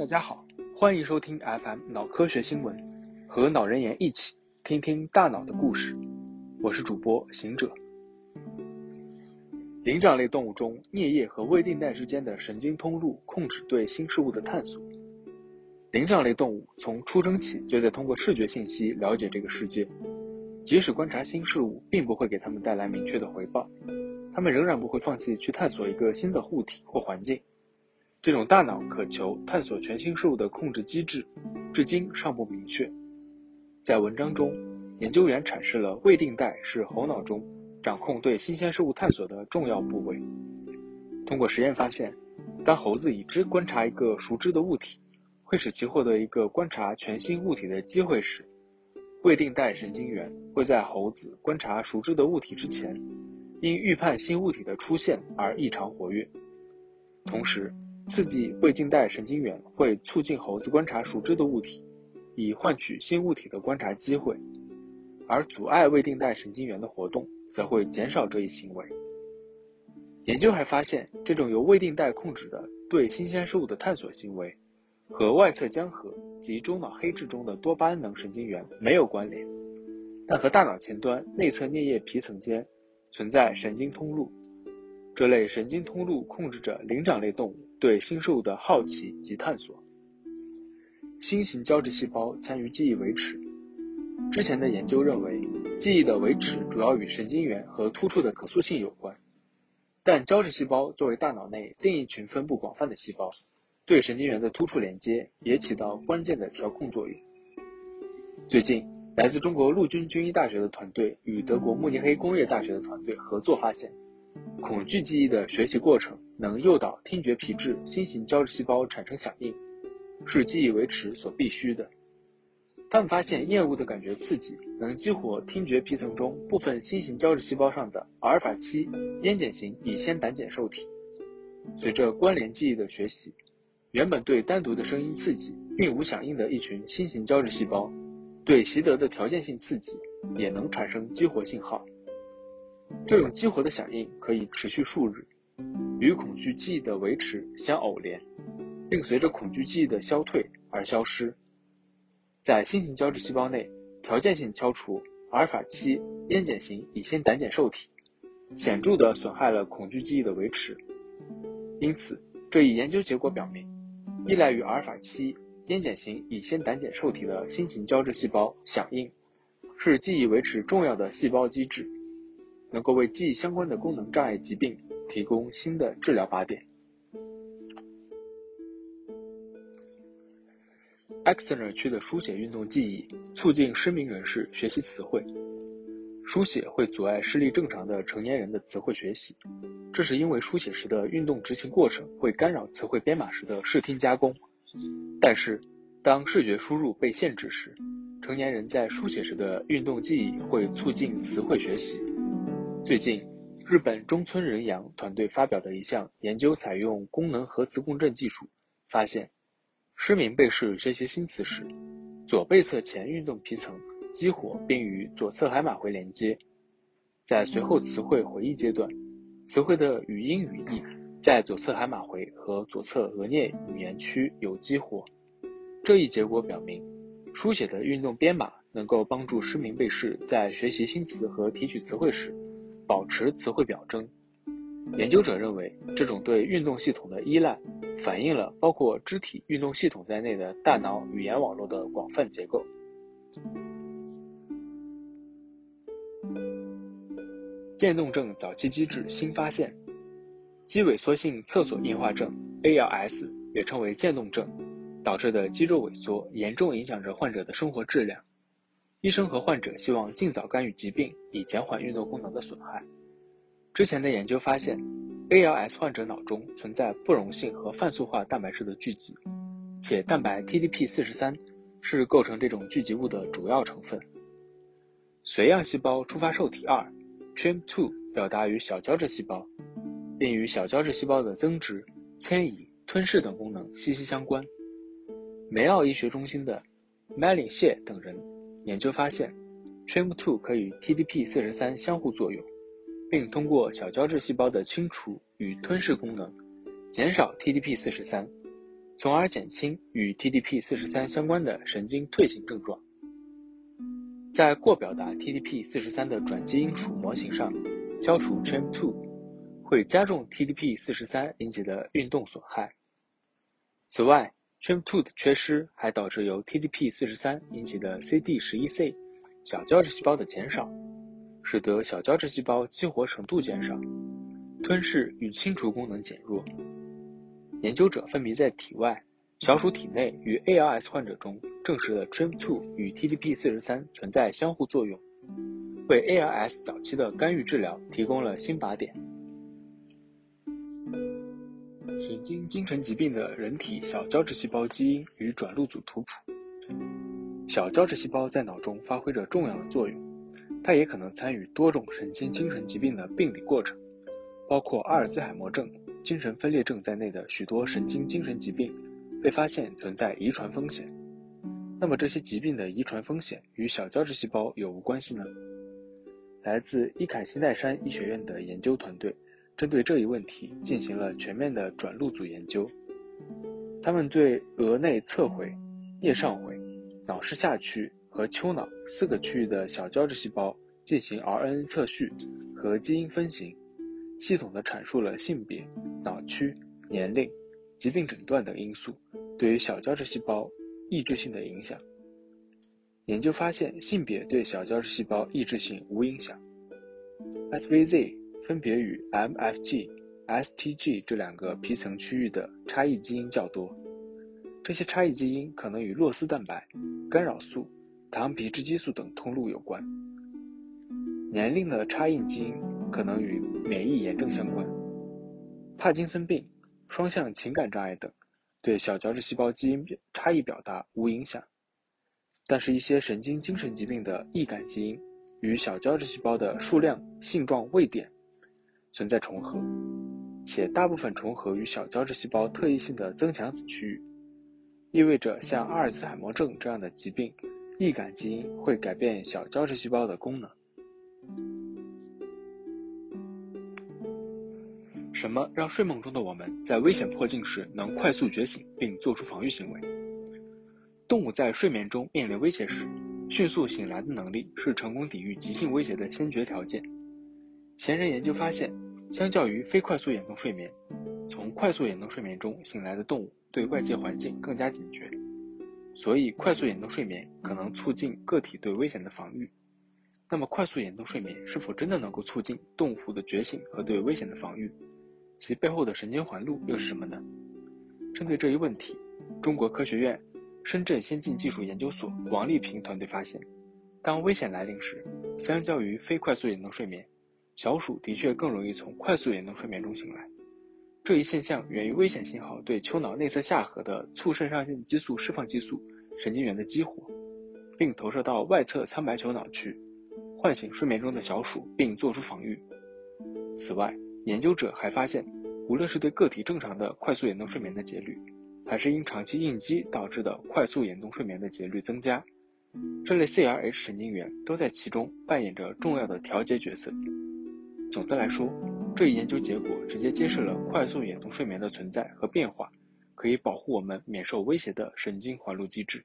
大家好，欢迎收听 FM 脑科学新闻，和脑人言一起听听大脑的故事。我是主播行者。灵长类动物中，颞叶和胃定带之间的神经通路控制对新事物的探索。灵长类动物从出生起就在通过视觉信息了解这个世界，即使观察新事物并不会给他们带来明确的回报，他们仍然不会放弃去探索一个新的物体或环境。这种大脑渴求探索全新事物的控制机制，至今尚不明确。在文章中，研究员阐释了未定带是猴脑中掌控对新鲜事物探索的重要部位。通过实验发现，当猴子已知观察一个熟知的物体，会使其获得一个观察全新物体的机会时，未定带神经元会在猴子观察熟知的物体之前，因预判新物体的出现而异常活跃。同时，刺激胃静带神经元会促进猴子观察熟知的物体，以换取新物体的观察机会，而阻碍胃定带神经元的活动则会减少这一行为。研究还发现，这种由胃定带控制的对新鲜事物的探索行为，和外侧江河及中脑黑质中的多巴胺能神经元没有关联，但和大脑前端内侧颞叶皮层间存在神经通路。这类神经通路控制着灵长类动物对新事物的好奇及探索。新型胶质细胞参与记忆维持。之前的研究认为，记忆的维持主要与神经元和突触的可塑性有关，但胶质细胞作为大脑内另一群分布广泛的细胞，对神经元的突触连接也起到关键的调控作用。最近，来自中国陆军军医大学的团队与德国慕尼黑工业大学的团队合作发现。恐惧记忆的学习过程能诱导听觉皮质新型胶质细胞产生响应，是记忆维持所必须的。他们发现厌恶的感觉刺激能激活听觉皮层中部分新型胶质细胞上的阿尔法七烟碱型乙酰胆碱受体。随着关联记忆的学习，原本对单独的声音刺激并无响应的一群新型胶质细胞，对习得的条件性刺激也能产生激活信号。这种激活的响应可以持续数日，与恐惧记忆的维持相偶联，并随着恐惧记忆的消退而消失。在新型胶质细胞内，条件性敲除阿尔法七烟碱型乙酰胆碱受体，显著地损害了恐惧记忆的维持。因此，这一研究结果表明，依赖于阿尔法七烟碱型乙酰胆碱受体的新型胶质细胞响应，是记忆维持重要的细胞机制。能够为记忆相关的功能障碍疾病提供新的治疗靶点。Exner 区的书写运动记忆促进失明人士学习词汇。书写会阻碍视力正常的成年人的词汇学习，这是因为书写时的运动执行过程会干扰词汇编码时的视听加工。但是，当视觉输入被限制时，成年人在书写时的运动记忆会促进词汇学习。最近，日本中村仁阳团队发表的一项研究，采用功能核磁共振技术，发现，失明被试学习新词时，左背侧前运动皮层激活并与左侧海马回连接，在随后词汇回忆阶段，词汇的语音语义在左侧海马回和左侧额颞语言区有激活。这一结果表明，书写的运动编码能够帮助失明被试在学习新词和提取词汇时。保持词汇表征。研究者认为，这种对运动系统的依赖，反映了包括肢体运动系统在内的大脑语言网络的广泛结构。渐冻症早期机制新发现：肌萎缩性侧索硬化症 （ALS） 也称为渐冻症，导致的肌肉萎缩严重影响着患者的生活质量。医生和患者希望尽早干预疾病，以减缓运动功能的损害。之前的研究发现，ALS 患者脑中存在不溶性和泛素化蛋白质的聚集，且蛋白 TDP43 是构成这种聚集物的主要成分。髓样细胞触发受体二 TREM2 表达于小胶质细胞，并与小胶质细胞的增殖、迁移、吞噬等功能息息相关。梅奥医学中心的 Melin 谢等人。研究发现，TREM2 可与 TDP43 相互作用，并通过小胶质细胞的清除与吞噬功能，减少 TDP43，从而减轻与 TDP-43 相关的神经退行症状。在过表达 TDP-43 的转基因鼠模型上，消除 TREM2 会加重 TDP-43 引起的运动损害。此外，TREM2 的缺失还导致由 TDP-43 引起的 CD11C 小胶质细胞的减少，使得小胶质细胞激活程度减少，吞噬与清除功能减弱。研究者分别在体外、小鼠体内与 ALS 患者中证实了 TREM2 与 TDP-43 存在相互作用，为 ALS 早期的干预治疗提供了新靶点。神经精神疾病的人体小胶质细胞基因与转录组图谱。小胶质细胞在脑中发挥着重要的作用，它也可能参与多种神经精神疾病的病理过程，包括阿尔兹海默症。精神分裂症在内的许多神经精神疾病被发现存在遗传风险。那么这些疾病的遗传风险与小胶质细胞有无关系呢？来自伊凯西奈山医学院的研究团队针对这一问题进行了全面的转录组研究。他们对额内侧回、颞上回、脑室下区和丘脑四个区域的小胶质细胞进行 RNA 测序和基因分型。系统地阐述了性别、脑区、年龄、疾病诊断等因素对于小胶质细胞抑制性的影响。研究发现，性别对小胶质细胞抑制性无影响。SVZ 分别与 MFG、STG 这两个皮层区域的差异基因较多，这些差异基因可能与络丝蛋白、干扰素、糖皮质激素等通路有关。年龄的差异基因。可能与免疫炎症相关，帕金森病、双向情感障碍等对小胶质细胞基因差异表达无影响，但是，一些神经精神疾病的易感基因与小胶质细胞的数量、性状、位点存在重合，且大部分重合于小胶质细胞特异性的增强子区域，意味着像阿尔茨海默症这样的疾病，易感基因会改变小胶质细胞的功能。什么让睡梦中的我们在危险迫近时能快速觉醒并做出防御行为？动物在睡眠中面临威胁时，迅速醒来的能力是成功抵御急性威胁的先决条件。前人研究发现，相较于非快速眼动睡眠，从快速眼动睡眠中醒来的动物对外界环境更加警觉，所以快速眼动睡眠可能促进个体对危险的防御。那么，快速眼动睡眠是否真的能够促进动物的觉醒和对危险的防御？其背后的神经环路又是什么呢？针对这一问题，中国科学院深圳先进技术研究所王丽萍团队发现，当危险来临时，相较于非快速眼动睡眠，小鼠的确更容易从快速眼动睡眠中醒来。这一现象源于危险信号对丘脑内侧下核的促肾上腺激素释放激素神经元的激活，并投射到外侧苍白球脑区，唤醒睡眠中的小鼠并做出防御。此外，研究者还发现，无论是对个体正常的快速眼动睡眠的节律，还是因长期应激导致的快速眼动睡眠的节律增加，这类 CRH 神经元都在其中扮演着重要的调节角色。总的来说，这一研究结果直接揭示了快速眼动睡眠的存在和变化可以保护我们免受威胁的神经环路机制。